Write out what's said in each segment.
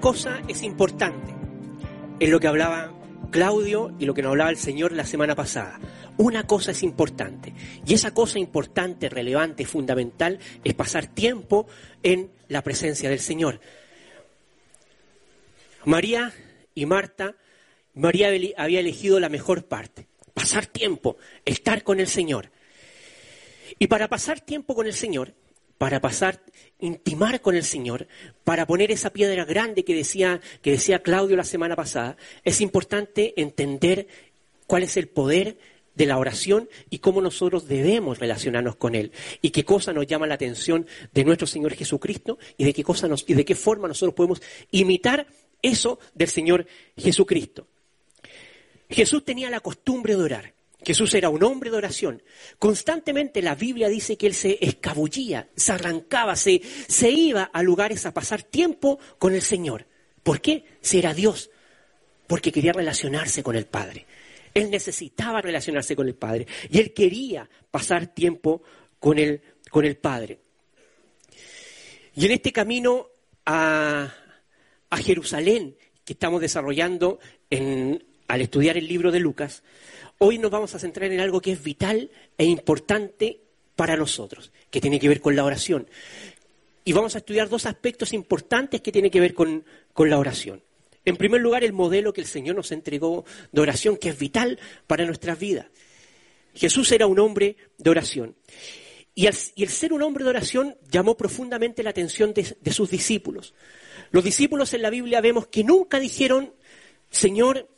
Cosa es importante, es lo que hablaba Claudio y lo que nos hablaba el Señor la semana pasada. Una cosa es importante, y esa cosa importante, relevante, fundamental, es pasar tiempo en la presencia del Señor. María y Marta, María había elegido la mejor parte, pasar tiempo, estar con el Señor. Y para pasar tiempo con el Señor, para pasar, intimar con el Señor, para poner esa piedra grande que decía, que decía Claudio la semana pasada, es importante entender cuál es el poder de la oración y cómo nosotros debemos relacionarnos con Él y qué cosa nos llama la atención de nuestro Señor Jesucristo y de qué y de qué forma nosotros podemos imitar eso del Señor Jesucristo. Jesús tenía la costumbre de orar. Jesús era un hombre de oración. Constantemente la Biblia dice que él se escabullía, se arrancaba, se, se iba a lugares a pasar tiempo con el Señor. ¿Por qué? Si era Dios. Porque quería relacionarse con el Padre. Él necesitaba relacionarse con el Padre. Y él quería pasar tiempo con el, con el Padre. Y en este camino a, Jerusalén que estamos desarrollando al estudiar el libro de Lucas, hoy nos vamos a centrar en algo que es vital e importante para nosotros, que tiene que ver con la oración. Y vamos a estudiar dos aspectos importantes que tienen que ver con, la oración. En primer lugar, el modelo que el Señor nos entregó de oración, que es vital para nuestras vidas. Jesús era un hombre de oración. Y el, ser un hombre de oración llamó profundamente la atención de, de sus discípulos. Los discípulos en la Biblia vemos que nunca dijeron, Señor,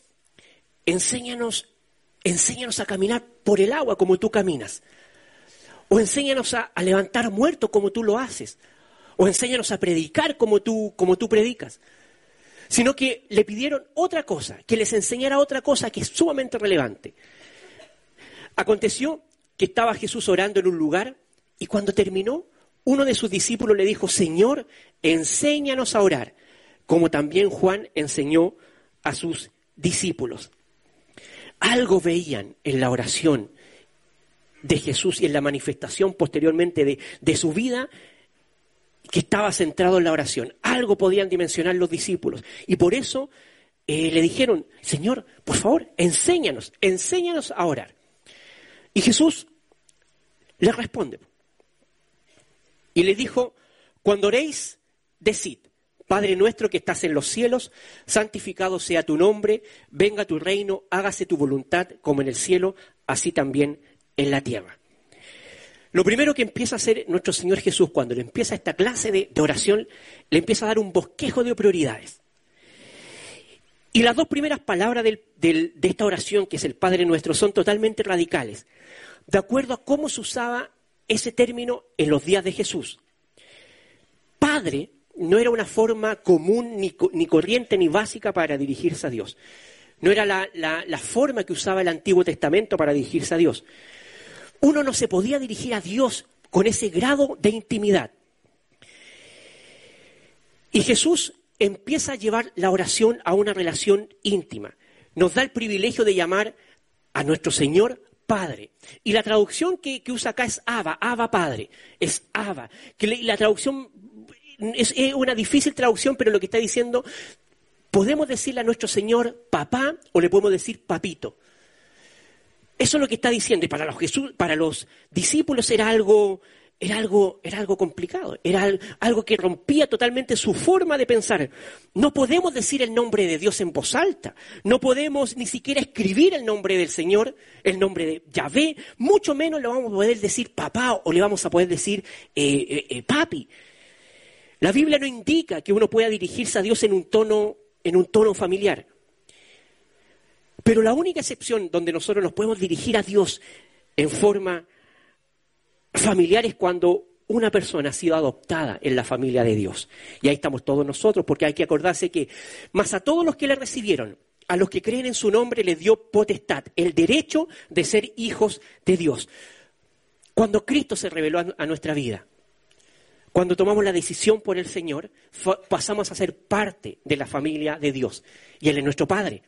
enséñanos enséñanos a caminar por el agua como tú caminas. O enséñanos a, levantar muertos como tú lo haces. O enséñanos a predicar como tú, como tú predicas. Sino que le pidieron otra cosa, que les enseñara otra cosa que es sumamente relevante. Aconteció que estaba Jesús orando en un lugar y cuando terminó, uno de sus discípulos le dijo, Señor, enséñanos a orar, como también Juan enseñó a sus discípulos algo veían en la oración de Jesús y en la manifestación posteriormente de, su vida que estaba centrado en la oración. Algo podían dimensionar los discípulos. Y por eso eh, le dijeron, Señor, por favor, enséñanos, enséñanos a orar. Y Jesús le responde. Y le dijo, cuando oréis, decid, Padre nuestro que estás en los cielos, santificado sea tu nombre, venga tu reino, hágase tu voluntad como en el cielo, así también en la tierra. Lo primero que empieza a hacer nuestro Señor Jesús cuando le empieza esta clase de, oración, le empieza a dar un bosquejo de prioridades. Y las dos primeras palabras de esta oración, que es el Padre nuestro, son totalmente radicales, de acuerdo a cómo se usaba ese término en los días de Jesús. Padre no era una forma común, ni, corriente, ni básica para dirigirse a Dios. No era la, la forma que usaba el Antiguo Testamento para dirigirse a Dios. Uno no se podía dirigir a Dios con ese grado de intimidad. Y Jesús empieza a llevar la oración a una relación íntima. Nos da el privilegio de llamar a nuestro Señor Padre. Y la traducción que, usa acá es Abba, Abba Padre. Es Abba. Que la traducción es, una difícil traducción, pero lo que está diciendo, podemos decirle a nuestro Señor papá o le podemos decir papito. Eso es lo que está diciendo. Y para los, Jesús, para los discípulos era algo, era algo, era algo complicado, era algo que rompía totalmente su forma de pensar. No podemos decir el nombre de Dios en voz alta, no podemos ni siquiera escribir el nombre del Señor, el nombre de Yahvé, mucho menos le vamos a poder decir papá o le vamos a poder decir eh, eh, eh, papi. La Biblia no indica que uno pueda dirigirse a Dios en un tono, en un tono familiar. Pero la única excepción donde nosotros nos podemos dirigir a Dios en forma familiar es cuando una persona ha sido adoptada en la familia de Dios. Y ahí estamos todos nosotros, porque hay que acordarse que, más a todos los que le recibieron, a los que creen en su nombre, le dio potestad, el derecho de ser hijos de Dios. Cuando Cristo se reveló a nuestra vida, cuando tomamos la decisión por el Señor, pasamos a ser parte de la familia de Dios. Y Él es nuestro Padre.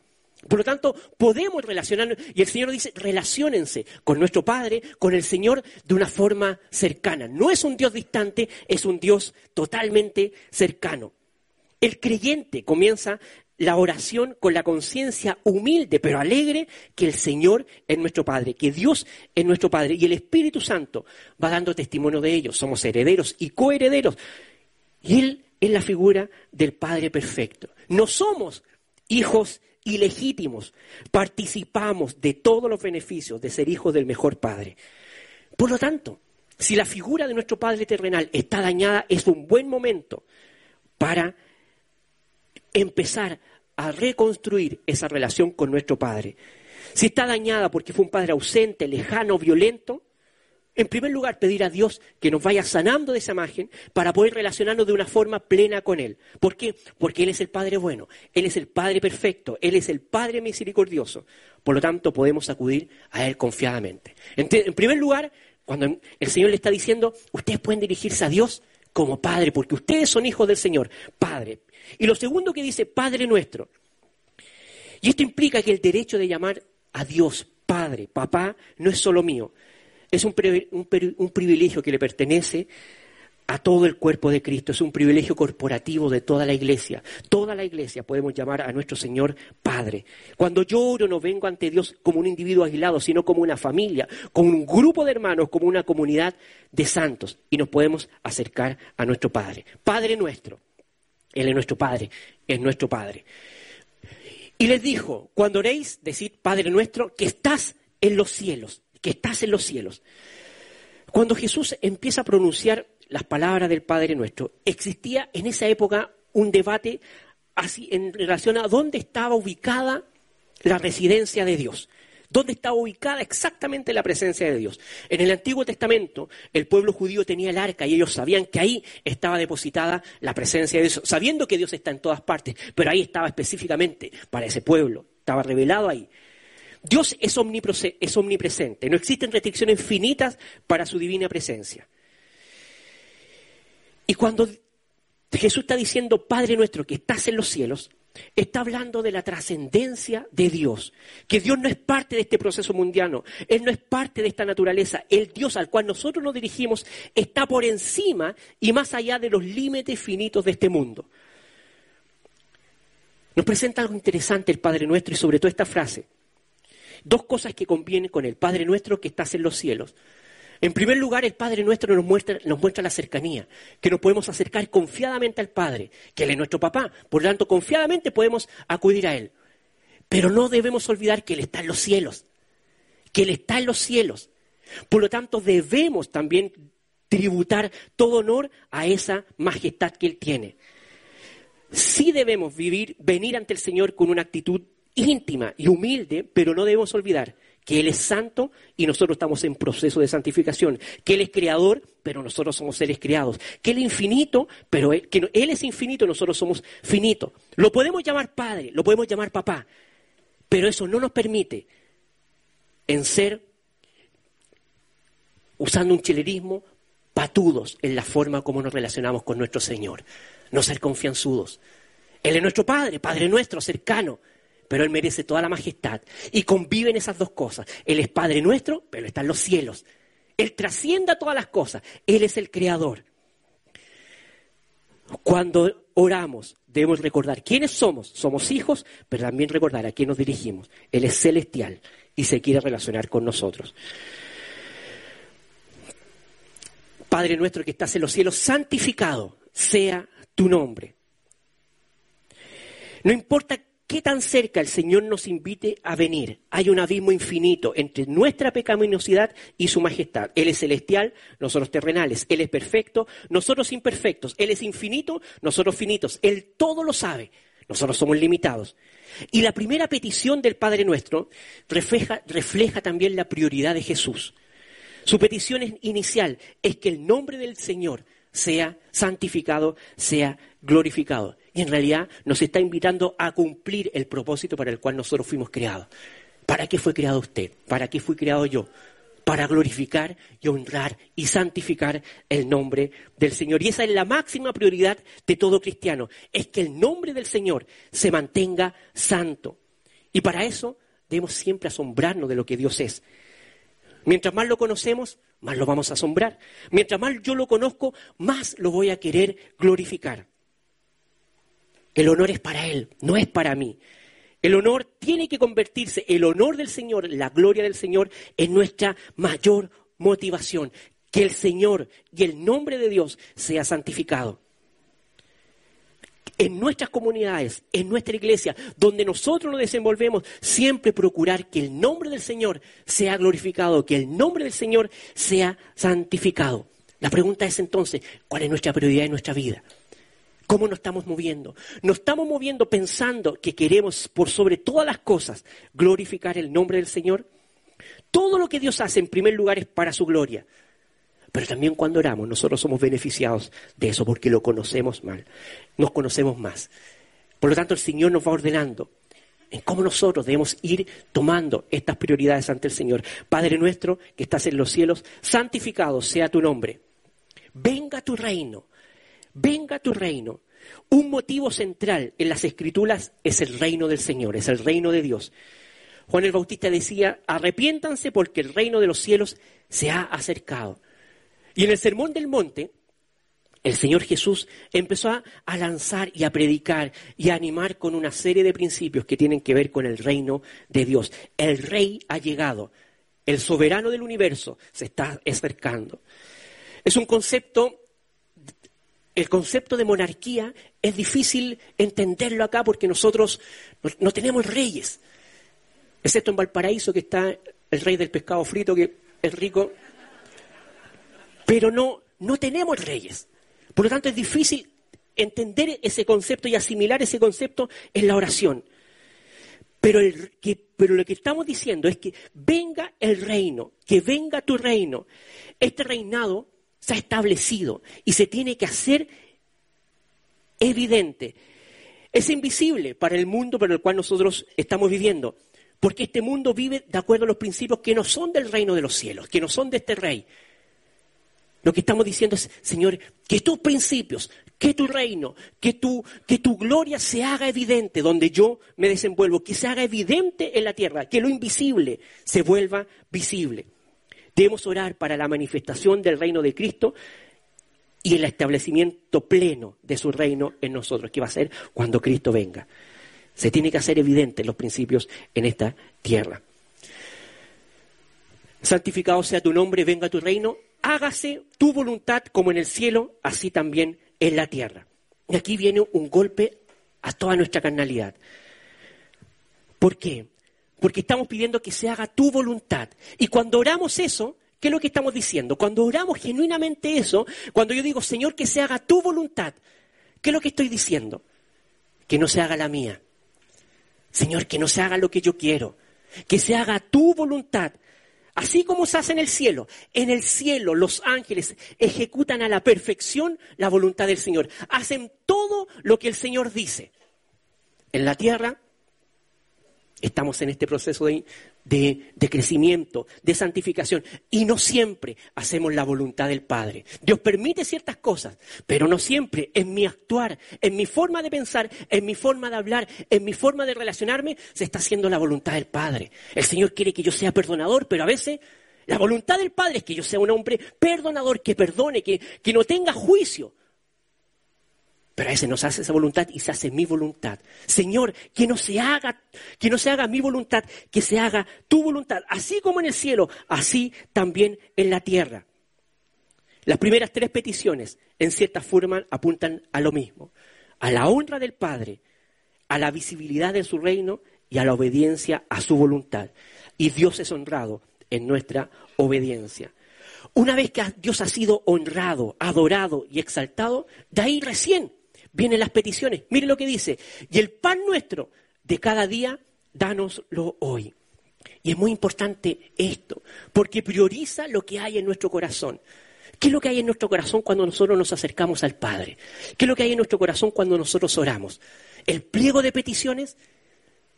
Por lo tanto, podemos relacionarnos, y el Señor dice, relaciónense con nuestro Padre, con el Señor, de una forma cercana. No es un Dios distante, es un Dios totalmente cercano. El creyente comienza la oración con la conciencia humilde pero alegre que el Señor es nuestro Padre, que Dios es nuestro Padre y el Espíritu Santo va dando testimonio de ellos. Somos herederos y coherederos. Y Él es la figura del Padre perfecto. No somos hijos ilegítimos, participamos de todos los beneficios de ser hijos del mejor Padre. Por lo tanto, si la figura de nuestro Padre terrenal está dañada, es un buen momento para empezar a reconstruir esa relación con nuestro Padre. Si está dañada porque fue un Padre ausente, lejano, violento, en primer lugar pedir a Dios que nos vaya sanando de esa imagen para poder relacionarnos de una forma plena con Él. ¿Por qué? Porque Él es el Padre bueno, Él es el Padre perfecto, Él es el Padre misericordioso. Por lo tanto, podemos acudir a Él confiadamente. En, primer lugar, cuando el Señor le está diciendo, ustedes pueden dirigirse a Dios como Padre, porque ustedes son hijos del Señor, Padre. Y lo segundo que dice, Padre nuestro. Y esto implica que el derecho de llamar a Dios Padre, Papá, no es solo mío. Es un, un privilegio que le pertenece a todo el cuerpo de Cristo. Es un privilegio corporativo de toda la iglesia. Toda la iglesia podemos llamar a nuestro Señor Padre. Cuando yo oro no vengo ante Dios como un individuo aislado, sino como una familia, como un grupo de hermanos, como una comunidad de santos. Y nos podemos acercar a nuestro Padre. Padre nuestro. Él es nuestro Padre, es nuestro Padre. Y les dijo, cuando oréis, decid, Padre nuestro, que estás en los cielos, que estás en los cielos. Cuando Jesús empieza a pronunciar las palabras del Padre nuestro, existía en esa época un debate así en relación a dónde estaba ubicada la residencia de Dios. ¿Dónde estaba ubicada exactamente la presencia de Dios? En el Antiguo Testamento, el pueblo judío tenía el arca y ellos sabían que ahí estaba depositada la presencia de Dios, sabiendo que Dios está en todas partes, pero ahí estaba específicamente para ese pueblo, estaba revelado ahí. Dios es, es omnipresente, no existen restricciones finitas para su divina presencia. Y cuando Jesús está diciendo, Padre nuestro que estás en los cielos, Está hablando de la trascendencia de Dios, que Dios no es parte de este proceso mundiano, Él no es parte de esta naturaleza, el Dios al cual nosotros nos dirigimos está por encima y más allá de los límites finitos de este mundo. Nos presenta algo interesante el Padre Nuestro y sobre todo esta frase. Dos cosas que convienen con el Padre Nuestro que estás en los cielos. En primer lugar, el Padre nuestro nos muestra, nos muestra la cercanía, que nos podemos acercar confiadamente al Padre, que Él es nuestro papá. Por lo tanto, confiadamente podemos acudir a Él. Pero no debemos olvidar que Él está en los cielos, que Él está en los cielos. Por lo tanto, debemos también tributar todo honor a esa majestad que Él tiene. Sí debemos vivir, venir ante el Señor con una actitud íntima y humilde, pero no debemos olvidar que Él es santo y nosotros estamos en proceso de santificación, que Él es creador, pero nosotros somos seres creados, que Él es infinito, pero Él, que Él es infinito nosotros somos finitos. Lo podemos llamar Padre, lo podemos llamar Papá, pero eso no nos permite en ser, usando un chilerismo, patudos en la forma como nos relacionamos con nuestro Señor, no ser confianzudos. Él es nuestro Padre, Padre nuestro, cercano, pero Él merece toda la majestad. Y conviven esas dos cosas. Él es Padre nuestro, pero está en los cielos. Él trascienda todas las cosas. Él es el Creador. Cuando oramos, debemos recordar quiénes somos. Somos hijos, pero también recordar a quién nos dirigimos. Él es celestial y se quiere relacionar con nosotros. Padre nuestro que estás en los cielos, santificado sea tu nombre. No importa qué tan cerca el Señor nos invite a venir. Hay un abismo infinito entre nuestra pecaminosidad y su majestad. Él es celestial, nosotros terrenales. Él es perfecto, nosotros imperfectos. Él es infinito, nosotros finitos. Él todo lo sabe, nosotros somos limitados. Y la primera petición del Padre nuestro refleja, refleja también la prioridad de Jesús. Su petición inicial es que el nombre del Señor sea santificado, sea glorificado. Y en realidad nos está invitando a cumplir el propósito para el cual nosotros fuimos creados. ¿Para qué fue creado usted? ¿Para qué fui creado yo? Para glorificar y honrar y santificar el nombre del Señor. Y esa es la máxima prioridad de todo cristiano, es que el nombre del Señor se mantenga santo. Y para eso debemos siempre asombrarnos de lo que Dios es. Mientras más lo conocemos, más lo vamos a asombrar. Mientras más yo lo conozco, más lo voy a querer glorificar. El honor es para Él, no es para mí. El honor tiene que convertirse, el honor del Señor, la gloria del Señor, en nuestra mayor motivación. Que el Señor y el nombre de Dios sea santificado. En nuestras comunidades, en nuestra iglesia, donde nosotros nos desenvolvemos, siempre procurar que el nombre del Señor sea glorificado, que el nombre del Señor sea santificado. La pregunta es entonces, ¿cuál es nuestra prioridad en nuestra vida? ¿Cómo nos estamos moviendo? ¿Nos estamos moviendo pensando que queremos, por sobre todas las cosas, glorificar el nombre del Señor? Todo lo que Dios hace, en primer lugar, es para su gloria. Pero también cuando oramos, nosotros somos beneficiados de eso porque lo conocemos mal. Nos conocemos más. Por lo tanto, el Señor nos va ordenando en cómo nosotros debemos ir tomando estas prioridades ante el Señor. Padre nuestro que estás en los cielos, santificado sea tu nombre. Venga tu reino venga tu reino. Un motivo central en las escrituras es el reino del Señor, es el reino de Dios. Juan el Bautista decía, arrepiéntanse porque el reino de los cielos se ha acercado. Y en el Sermón del Monte, el Señor Jesús empezó a, lanzar y a predicar y a animar con una serie de principios que tienen que ver con el reino de Dios. El rey ha llegado, el soberano del universo se está acercando. Es un concepto el concepto de monarquía es difícil entenderlo acá porque nosotros no, tenemos reyes, excepto en Valparaíso que está el rey del pescado frito que es rico, pero no, no tenemos reyes. Por lo tanto es difícil entender ese concepto y asimilar ese concepto en la oración. Pero, pero lo que estamos diciendo es que venga el reino, que venga tu reino. Este reinado se ha establecido y se tiene que hacer evidente. Es invisible para el mundo por el cual nosotros estamos viviendo, porque este mundo vive de acuerdo a los principios que no son del reino de los cielos, que no son de este rey. Lo que estamos diciendo es, Señor, que tus principios, que tu reino, que tu, que tu gloria se haga evidente donde yo me desenvuelvo, que se haga evidente en la tierra, que lo invisible se vuelva visible. Debemos orar para la manifestación del reino de Cristo y el establecimiento pleno de su reino en nosotros, que va a ser cuando Cristo venga. Se tiene que hacer evidente los principios en esta tierra. Santificado sea tu nombre, venga tu reino, hágase tu voluntad como en el cielo, así también en la tierra. Y aquí viene un golpe a toda nuestra carnalidad. ¿Por qué? Porque estamos pidiendo que se haga tu voluntad. Y cuando oramos eso, ¿qué es lo que estamos diciendo? Cuando oramos genuinamente eso, cuando yo digo, Señor, que se haga tu voluntad, ¿qué es lo que estoy diciendo? Que no se haga la mía. Señor, que no se haga lo que yo quiero. Que se haga tu voluntad. Así como se hace en el cielo. En el cielo los ángeles ejecutan a la perfección la voluntad del Señor. Hacen todo lo que el Señor dice. En la tierra Estamos en este proceso de, crecimiento, de santificación, y no siempre hacemos la voluntad del Padre. Dios permite ciertas cosas, pero no siempre en mi actuar, en mi forma de pensar, en mi forma de hablar, en mi forma de relacionarme, se está haciendo la voluntad del Padre. El Señor quiere que yo sea perdonador, pero a veces la voluntad del Padre es que yo sea un hombre perdonador, que perdone, que, no tenga juicio. Pero a veces nos hace esa voluntad y se hace mi voluntad. Señor, que no se haga, que no se haga mi voluntad, que se haga tu voluntad, así como en el cielo, así también en la tierra. Las primeras tres peticiones, en cierta forma, apuntan a lo mismo, a la honra del Padre, a la visibilidad de su reino y a la obediencia a su voluntad. Y Dios es honrado en nuestra obediencia. Una vez que Dios ha sido honrado, adorado y exaltado, de ahí recién vienen las peticiones. Mire lo que dice. Y el pan nuestro de cada día, dánoslo hoy. Y es muy importante esto, porque prioriza lo que hay en nuestro corazón. ¿Qué es lo que hay en nuestro corazón cuando nosotros nos acercamos al Padre? ¿Qué es lo que hay en nuestro corazón cuando nosotros oramos? El pliego de peticiones,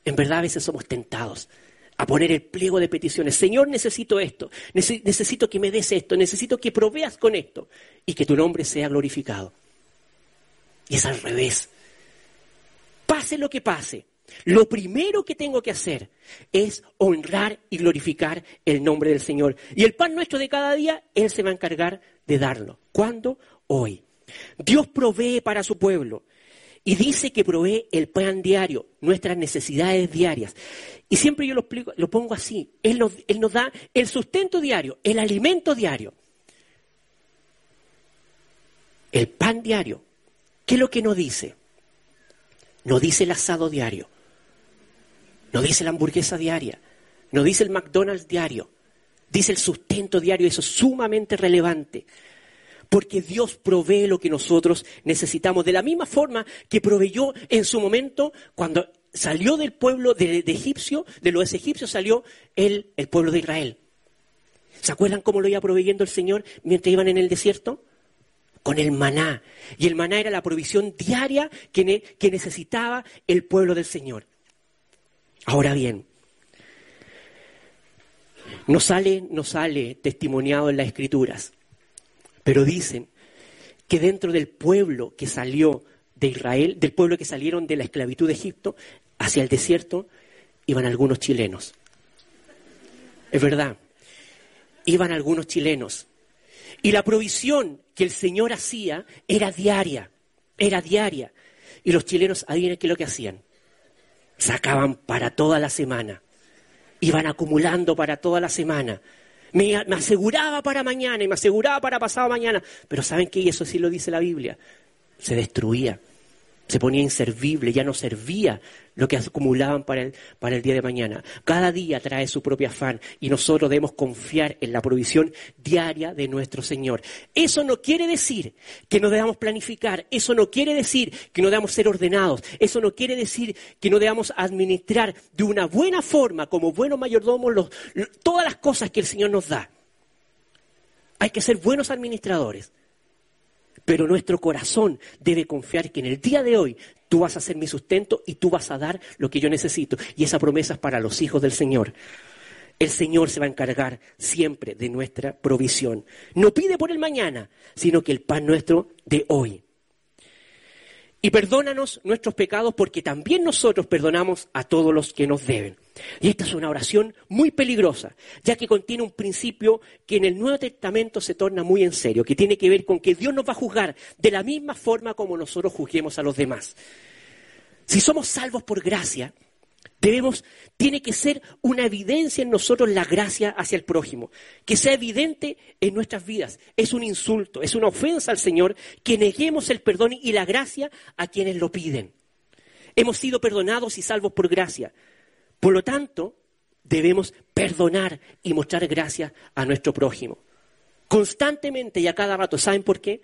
en verdad a veces somos tentados a poner el pliego de peticiones. Señor, necesito esto, necesito que me des esto, necesito que proveas con esto y que tu nombre sea glorificado. Y es al revés. Pase lo que pase, lo primero que tengo que hacer es honrar y glorificar el nombre del Señor. Y el pan nuestro de cada día, Él se va a encargar de darlo. ¿Cuándo? Hoy. Dios provee para su pueblo. Y dice que provee el pan diario, nuestras necesidades diarias. Y siempre yo lo, explico, lo pongo así. Él nos, él nos da el sustento diario, el alimento diario. El pan diario. ¿Qué es lo que nos dice? No dice el asado diario. No dice la hamburguesa diaria. No dice el McDonald's diario. Dice el sustento diario. Eso es sumamente relevante. Porque Dios provee lo que nosotros necesitamos. De la misma forma que proveyó en su momento cuando salió del pueblo de, egipcio, de los egipcios salió el, el pueblo de Israel. ¿Se acuerdan cómo lo iba proveyendo el Señor mientras iban en el desierto? Con el maná. Y el maná era la provisión diaria que, necesitaba el pueblo del Señor. Ahora bien, no sale, no sale testimoniado en las escrituras, pero dicen que dentro del pueblo que salió de Israel, del pueblo que salieron de la esclavitud de Egipto hacia el desierto, iban algunos chilenos. Es verdad, iban algunos chilenos. Y la provisión que el Señor hacía era diaria, era diaria. Y los chilenos, adivinen qué es lo que hacían. Sacaban para toda la semana. Iban acumulando para toda la semana. Me, aseguraba para mañana y me aseguraba para pasado mañana. Pero ¿saben qué? Y eso sí lo dice la Biblia. Se destruía se ponía inservible, ya no servía lo que acumulaban para el, para el día de mañana. Cada día trae su propio afán y nosotros debemos confiar en la provisión diaria de nuestro Señor. Eso no quiere decir que no debamos planificar, eso no quiere decir que no debamos ser ordenados, eso no quiere decir que no debamos administrar de una buena forma, como buenos mayordomos, todas las cosas que el Señor nos da. Hay que ser buenos administradores. Pero nuestro corazón debe confiar que en el día de hoy tú vas a ser mi sustento y tú vas a dar lo que yo necesito. Y esa promesa es para los hijos del Señor. El Señor se va a encargar siempre de nuestra provisión. No pide por el mañana, sino que el pan nuestro de hoy. Y perdónanos nuestros pecados porque también nosotros perdonamos a todos los que nos deben. Y esta es una oración muy peligrosa, ya que contiene un principio que en el Nuevo Testamento se torna muy en serio, que tiene que ver con que Dios nos va a juzgar de la misma forma como nosotros juzguemos a los demás. Si somos salvos por gracia, Debemos, tiene que ser una evidencia en nosotros la gracia hacia el prójimo, que sea evidente en nuestras vidas. Es un insulto, es una ofensa al Señor que neguemos el perdón y la gracia a quienes lo piden. Hemos sido perdonados y salvos por gracia. Por lo tanto, debemos perdonar y mostrar gracia a nuestro prójimo. Constantemente y a cada rato. ¿Saben por qué?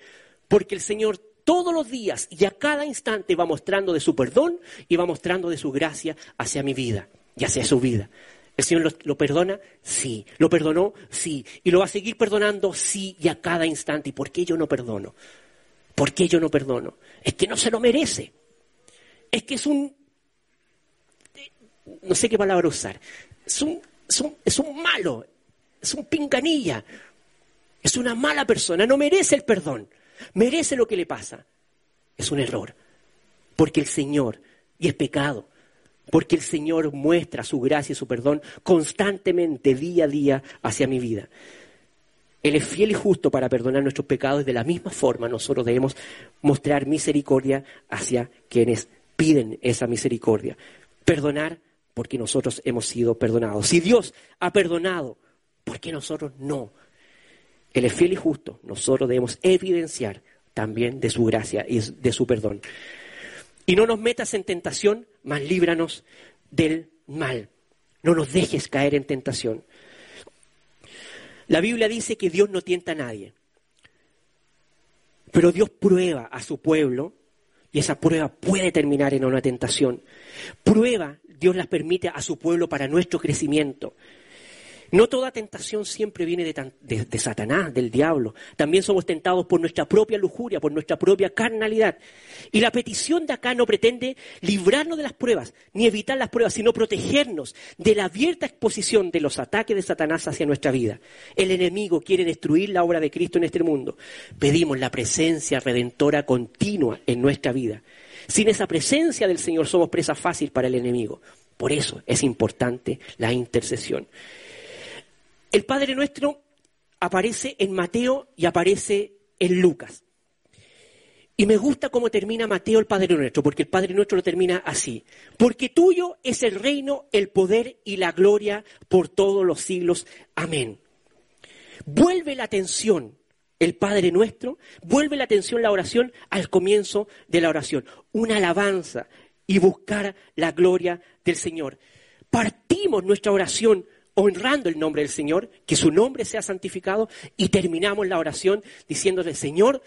Porque el Señor todos los días y a cada instante va mostrando de su perdón y va mostrando de su gracia hacia mi vida y hacia su vida. ¿El Señor lo, perdona? Sí. ¿Lo perdonó? Sí. ¿Y lo va a seguir perdonando? Sí, y a cada instante. ¿Y por qué yo no perdono? ¿Por qué yo no perdono? Es que no se lo merece. Es que es un... No sé qué palabra usar. Es un, es un, es un malo. Es un pinganilla. Es una mala persona. No merece el perdón merece lo que le pasa. Es un error. Porque el Señor, y es pecado, porque el Señor muestra su gracia y su perdón constantemente, día a día, hacia mi vida. Él es fiel y justo para perdonar nuestros pecados y de la misma forma nosotros debemos mostrar misericordia hacia quienes piden esa misericordia. Perdonar porque nosotros hemos sido perdonados. Si Dios ha perdonado, ¿por qué nosotros no? Él es fiel y justo. Nosotros debemos evidenciar también de su gracia y de su perdón. Y no nos metas en tentación, mas líbranos del mal. No nos dejes caer en tentación. La Biblia dice que Dios no tienta a nadie. Pero Dios prueba a su pueblo y esa prueba puede terminar en una tentación. Prueba, Dios las permite a su pueblo para nuestro crecimiento. No toda tentación siempre viene de, Satanás, del diablo. También somos tentados por nuestra propia lujuria, por nuestra propia carnalidad. Y la petición de acá no pretende librarnos de las pruebas, ni evitar las pruebas, sino protegernos de la abierta exposición de los ataques de Satanás hacia nuestra vida. El enemigo quiere destruir la obra de Cristo en este mundo. Pedimos la presencia redentora continua en nuestra vida. Sin esa presencia del Señor somos presa fácil para el enemigo. Por eso es importante la intercesión. El Padre Nuestro aparece en Mateo y aparece en Lucas. Y me gusta cómo termina Mateo el Padre Nuestro, porque el Padre Nuestro lo termina así. Porque tuyo es el reino, el poder y la gloria por todos los siglos. Amén. Vuelve la atención el Padre Nuestro, vuelve la atención la oración al comienzo de la oración. Una alabanza y buscar la gloria del Señor. Partimos nuestra oración honrando el nombre del Señor, que su nombre sea santificado, y terminamos la oración diciéndole, Señor,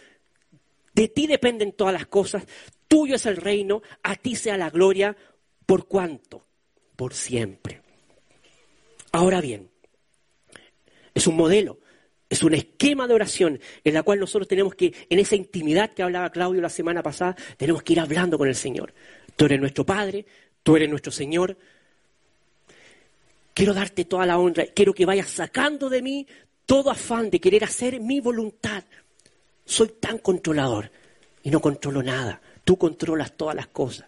de ti dependen todas las cosas, tuyo es el reino, a ti sea la gloria, ¿por cuánto? Por siempre. Ahora bien, es un modelo, es un esquema de oración en la cual nosotros tenemos que, en esa intimidad que hablaba Claudio la semana pasada, tenemos que ir hablando con el Señor. Tú eres nuestro Padre, tú eres nuestro Señor. Quiero darte toda la honra, quiero que vayas sacando de mí todo afán de querer hacer mi voluntad, soy tan controlador y no controlo nada. Tú controlas todas las cosas.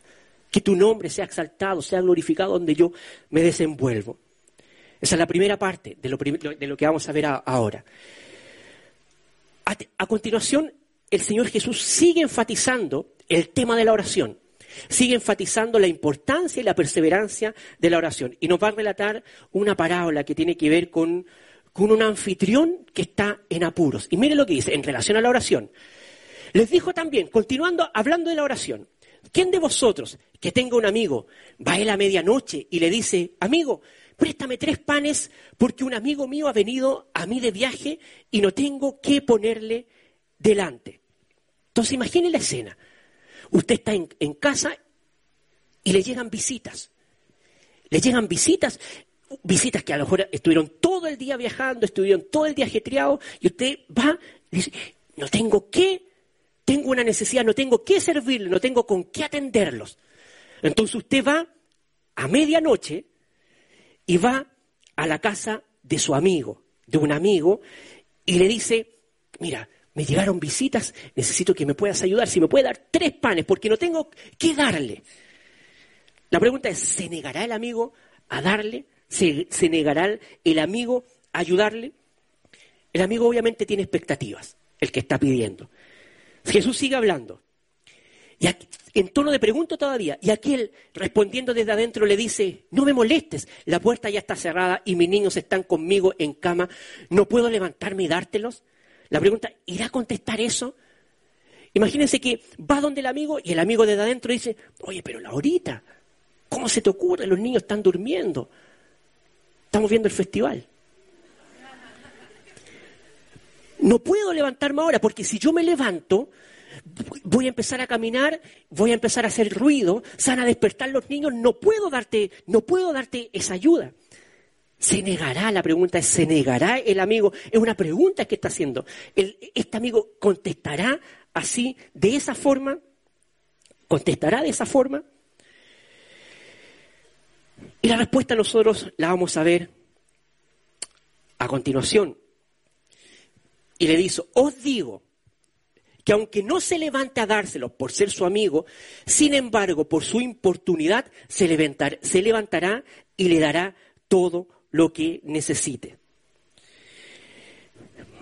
Que tu nombre sea exaltado, sea glorificado donde yo me desenvuelvo. Esa es la primera parte de lo, que vamos a ver ahora. a continuación, el Señor Jesús sigue enfatizando el tema de la oración sigue enfatizando la importancia y la perseverancia de la oración. Y nos va a relatar una parábola que tiene que ver con con un anfitrión que está en apuros. Y mire lo que dice en relación a la oración. Les dijo también, continuando hablando de la oración, ¿quién de vosotros que tenga un amigo va a él a medianoche y le dice, amigo, préstame tres panes porque un amigo mío ha venido a mí de viaje y no tengo qué ponerle delante? Entonces imagine la escena. Usted está en, casa y le llegan visitas. Le llegan visitas visitas que a lo mejor estuvieron todo el día viajando, estuvieron todo el día ajetreados, y usted va y dice, no tengo qué, tengo una necesidad, no tengo qué servirle, no tengo con qué atenderlos. Entonces usted va a medianoche y va a la casa de su amigo, de un amigo, y le dice, mira, me llegaron visitas, necesito que me puedas ayudar, si me puede dar tres panes, porque no tengo qué darle. La pregunta es, ¿se negará el amigo a darle? ¿Se, negará el amigo a ayudarle? El amigo obviamente tiene expectativas, el que está pidiendo. Jesús sigue hablando. Y en tono de pregunta todavía, y aquel respondiendo desde adentro le dice, no me molestes, la puerta ya está cerrada y mis niños están conmigo en cama, ¿no puedo levantarme y dártelos? La pregunta, ¿irá a contestar eso? Imagínense que va donde el amigo y el amigo desde adentro dice, oye, pero la horita, ¿cómo se te ocurre? Los niños están durmiendo. Estamos viendo el festival. No puedo levantarme ahora porque si yo me levanto, voy a empezar a caminar, voy a empezar a hacer ruido, se van a despertar los niños, no puedo darte, no puedo darte esa ayuda. ¿Se negará? La pregunta es, ¿se negará el amigo? Es una pregunta que está haciendo. ¿Este amigo contestará así, de esa forma? ¿Contestará de esa forma? Y la respuesta nosotros la vamos a ver a continuación. Y le dice, os digo que aunque no se levante a dárselo por ser su amigo, sin embargo, por su importunidad, se, se levantará y le dará todo lo que necesite.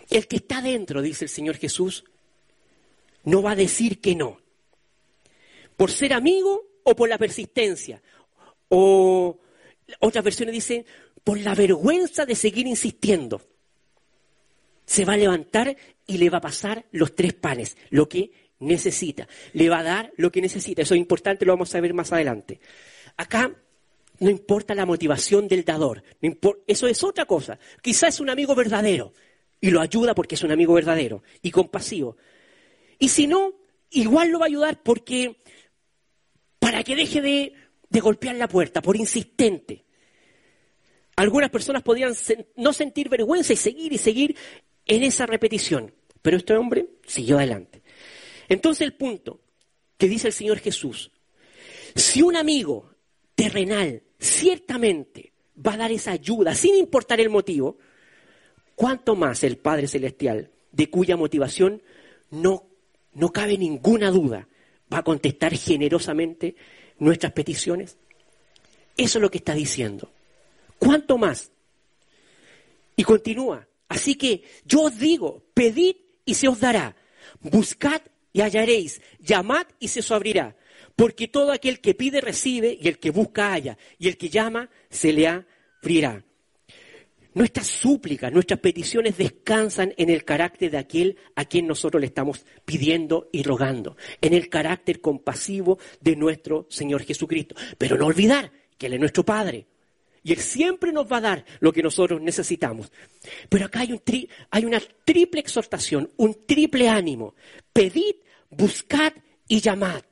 El que está dentro, dice el Señor Jesús, no va a decir que no. Por ser amigo o por la persistencia, o otras versiones dicen, por la vergüenza de seguir insistiendo. Se va a levantar y le va a pasar los tres panes, lo que necesita. Le va a dar lo que necesita. Eso es importante, lo vamos a ver más adelante. Acá no importa la motivación del dador. eso es otra cosa. Quizás es un amigo verdadero y lo ayuda porque es un amigo verdadero y compasivo. Y si no, igual lo va a ayudar porque para que deje de de golpear la puerta, por insistente. Algunas personas podrían no sentir vergüenza y seguir y seguir en esa repetición, pero este hombre siguió adelante. Entonces el punto que dice el Señor Jesús, si un amigo terrenal ciertamente va a dar esa ayuda sin importar el motivo, ¿cuánto más el Padre Celestial, de cuya motivación no, no cabe ninguna duda, va a contestar generosamente nuestras peticiones? Eso es lo que está diciendo. ¿Cuánto más? Y continúa. Así que yo os digo, pedid y se os dará. Buscad y hallaréis, llamad y se os abrirá. Porque todo aquel que pide recibe, y el que busca halla, y el que llama se le abrirá. Nuestras súplicas, nuestras peticiones descansan en el carácter de aquel a quien nosotros le estamos pidiendo y rogando, en el carácter compasivo de nuestro Señor Jesucristo. Pero no olvidar que Él es nuestro Padre. Y Él siempre nos va a dar lo que nosotros necesitamos. Pero acá hay, hay una triple exhortación, un triple ánimo. Pedid, buscad y llamad.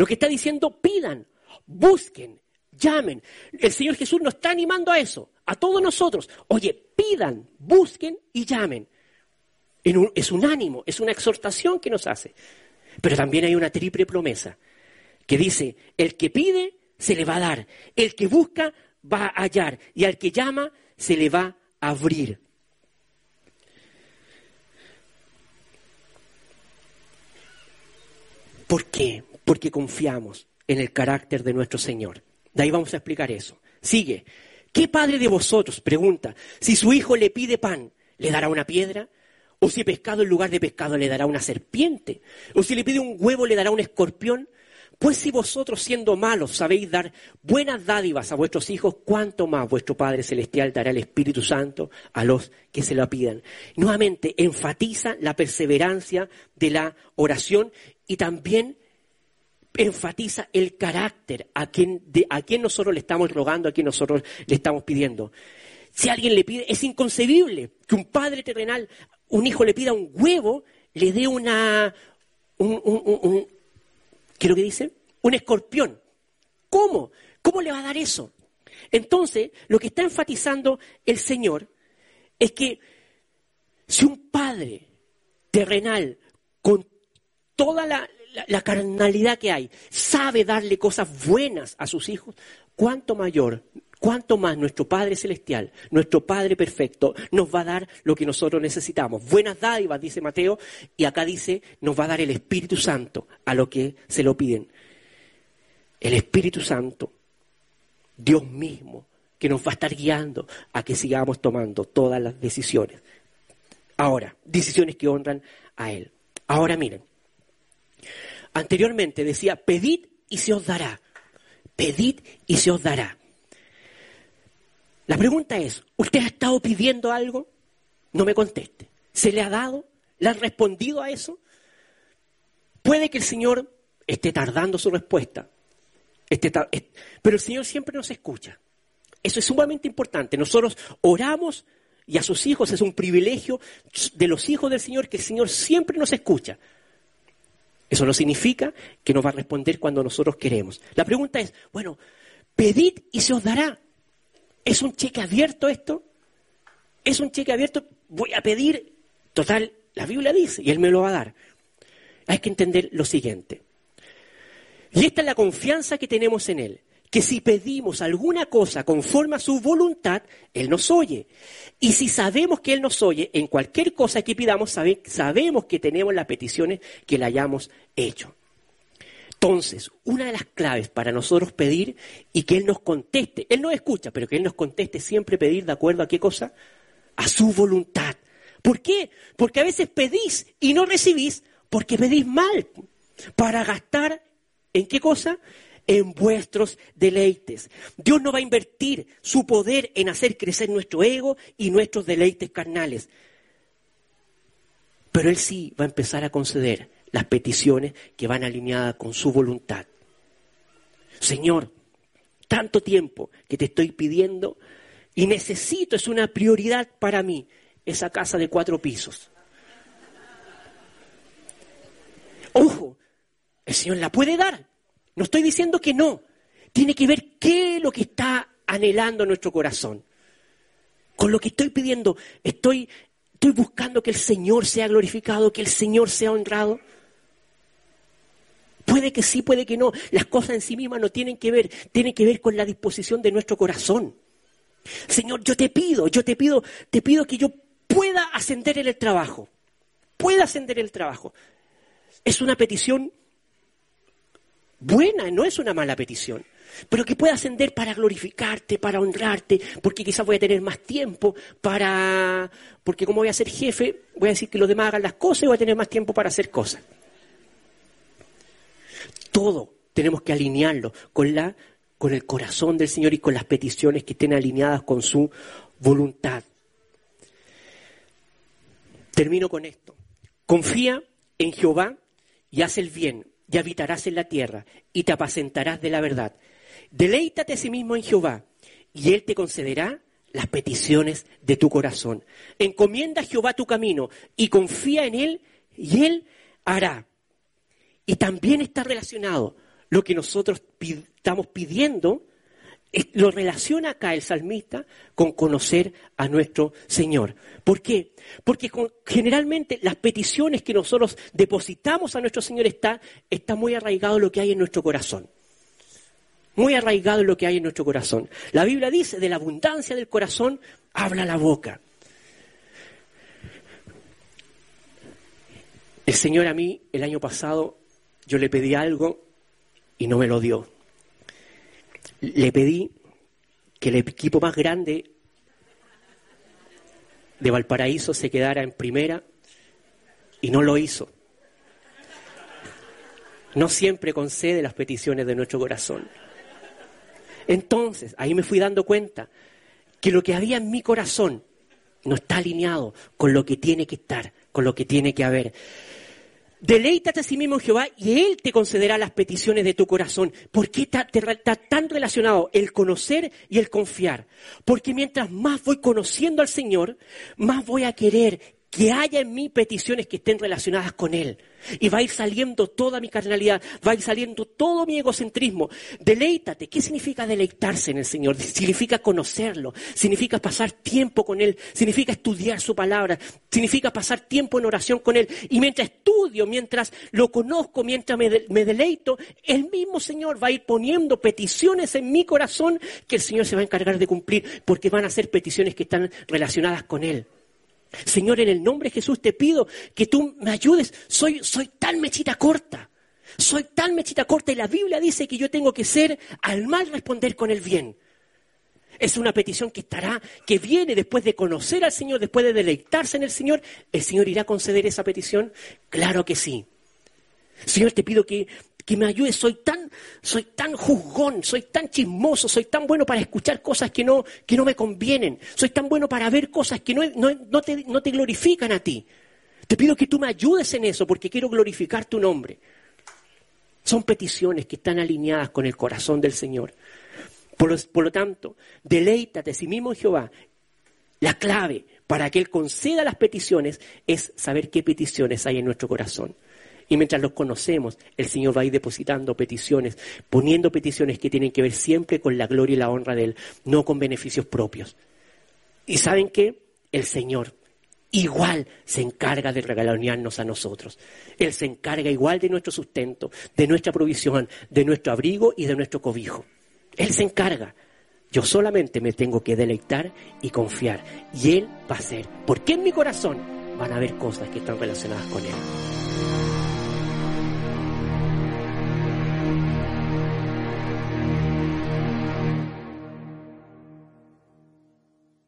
Lo que está diciendo, pidan, busquen, llamen. El Señor Jesús nos está animando a eso, a todos nosotros. Oye, pidan, busquen y llamen. Es un ánimo, es una exhortación que nos hace. Pero también hay una triple promesa que dice, el que pide, se le va a dar. El que busca va a hallar y al que llama se le va a abrir. ¿Por qué? Porque confiamos en el carácter de nuestro Señor. De ahí vamos a explicar eso. Sigue. ¿Qué padre de vosotros, pregunta, si su hijo le pide pan, le dará una piedra? ¿O si pescado en lugar de pescado le dará una serpiente? ¿O si le pide un huevo le dará un escorpión? Pues si vosotros siendo malos sabéis dar buenas dádivas a vuestros hijos, ¿cuánto más vuestro Padre Celestial dará el Espíritu Santo a los que se lo pidan? Nuevamente enfatiza la perseverancia de la oración y también enfatiza el carácter a quien, a quien nosotros le estamos rogando, a quien nosotros le estamos pidiendo. Si alguien le pide, es inconcebible que un padre terrenal, un hijo le pida un huevo, le dé una, un, ¿Qué es lo que dice? Un escorpión. ¿Cómo? ¿Cómo le va a dar eso? Entonces, lo que está enfatizando el Señor es que si un padre terrenal con toda la, la, carnalidad que hay sabe darle cosas buenas a sus hijos, ¿cuánto mayor ¿Cuánto más nuestro Padre Celestial, nuestro Padre Perfecto, nos va a dar lo que nosotros necesitamos? Buenas dádivas, dice Mateo, y acá dice, nos va a dar el Espíritu Santo a lo que se lo piden. El Espíritu Santo, Dios mismo, que nos va a estar guiando a que sigamos tomando todas las decisiones. Ahora, decisiones que honran a Él. Ahora miren, anteriormente decía, pedid y se os dará. Pedid y se os dará. La pregunta es, ¿usted ha estado pidiendo algo? No me conteste. ¿Se le ha dado? ¿Le ha respondido a eso? Puede que el Señor esté tardando su respuesta, pero el Señor siempre nos escucha. Eso es sumamente importante. Nosotros oramos y a sus hijos es un privilegio de los hijos del Señor que el Señor siempre nos escucha. Eso no significa que nos va a responder cuando nosotros queremos. La pregunta es, bueno, pedid y se os dará. ¿Es un cheque abierto esto? ¿Es un cheque abierto? Voy a pedir. Total, la Biblia dice, y Él me lo va a dar. Hay que entender lo siguiente. Y esta es la confianza que tenemos en Él. Que si pedimos alguna cosa conforme a su voluntad, Él nos oye. Y si sabemos que Él nos oye, en cualquier cosa que pidamos, sabemos que tenemos las peticiones que le hayamos hecho. Entonces, una de las claves para nosotros pedir y que Él nos conteste, Él no escucha, pero que Él nos conteste siempre pedir de acuerdo a qué cosa? A su voluntad. ¿Por qué? Porque a veces pedís y no recibís porque pedís mal para gastar en qué cosa? En vuestros deleites. Dios no va a invertir su poder en hacer crecer nuestro ego y nuestros deleites carnales. Pero Él sí va a empezar a conceder las peticiones que van alineadas con su voluntad. Señor, tanto tiempo que te estoy pidiendo y necesito, es una prioridad para mí, esa casa de cuatro pisos. Ojo, el Señor la puede dar. No estoy diciendo que no. Tiene que ver qué es lo que está anhelando nuestro corazón. Con lo que estoy pidiendo, estoy, estoy buscando que el Señor sea glorificado, que el Señor sea honrado. Puede que sí, puede que no. Las cosas en sí mismas no tienen que ver, tienen que ver con la disposición de nuestro corazón. Señor, yo te pido, yo te pido, te pido que yo pueda ascender en el trabajo. Pueda ascender en el trabajo. Es una petición buena, no es una mala petición. pero que pueda ascender para glorificarte, para honrarte, porque quizás voy a tener más tiempo para, porque como voy a ser jefe, voy a decir que los demás hagan las cosas y voy a tener más tiempo para hacer cosas. Todo tenemos que alinearlo con la, con el corazón del Señor y con las peticiones que estén alineadas con su voluntad. Termino con esto. Confía en Jehová y haz el bien, y habitarás en la tierra, y te apacentarás de la verdad. Deleítate a sí mismo en Jehová, y Él te concederá las peticiones de tu corazón. Encomienda a Jehová tu camino, y confía en Él, y Él hará. Y también está relacionado lo que nosotros estamos pidiendo lo relaciona acá el salmista con conocer a nuestro Señor. ¿Por qué? Porque generalmente las peticiones que nosotros depositamos a nuestro Señor está, está muy arraigado lo que hay en nuestro corazón. Muy arraigado lo que hay en nuestro corazón. La Biblia dice, de la abundancia del corazón habla la boca. El Señor a mí, el año pasado, yo le pedí algo y no me lo dio le pedí que el equipo más grande de Valparaíso se quedara en primera y no lo hizo. No siempre concede las peticiones de nuestro corazón. Entonces, ahí me fui dando cuenta que lo que había en mi corazón no está alineado con lo que tiene que estar, con lo que tiene que haber. Deleítate a sí mismo en Jehová y Él te concederá las peticiones de tu corazón. ¿Por qué está, está, tan relacionado el conocer y el confiar? Porque mientras más voy conociendo al Señor, más voy a querer que haya en mí peticiones que estén relacionadas con Él. Y va a ir saliendo toda mi carnalidad, va a ir saliendo todo mi egocentrismo. Deleítate. ¿Qué significa deleitarse en el Señor? Significa conocerlo, significa pasar tiempo con Él, significa estudiar su palabra, significa pasar tiempo en oración con Él. Y mientras estudio, mientras lo conozco, mientras me, me deleito, el mismo Señor va a ir poniendo peticiones en mi corazón que el Señor se va a encargar de cumplir, porque van a ser peticiones que están relacionadas con Él. Señor, en el nombre de Jesús te pido que tú me ayudes. Soy, soy tan mechita corta. Soy tan mechita corta y la Biblia dice que yo tengo que ser al mal responder con el bien. Es una petición que estará, que viene después de conocer al Señor, después de deleitarse en el Señor. ¿El Señor irá a conceder esa petición? Claro que sí. Señor, te pido que que me ayude. Soy tan, soy tan juzgón, soy tan chismoso, soy tan bueno para escuchar cosas que no, que no me convienen. Soy tan bueno para ver cosas que no, no, te, no te glorifican a ti. Te pido que tú me ayudes en eso porque quiero glorificar tu nombre. Son peticiones que están alineadas con el corazón del Señor. Por lo, tanto, deleítate a sí mismo Jehová. La clave para que Él conceda las peticiones es saber qué peticiones hay en nuestro corazón. Y mientras los conocemos, el Señor va a ir depositando peticiones, poniendo peticiones que tienen que ver siempre con la gloria y la honra de Él, no con beneficios propios. ¿Y saben qué? El Señor igual se encarga de regalonearnos a nosotros. Él se encarga igual de nuestro sustento, de nuestra provisión, de nuestro abrigo y de nuestro cobijo. Él se encarga. Yo solamente me tengo que deleitar y confiar. Y Él va a hacer. Porque en mi corazón van a haber cosas que están relacionadas con Él.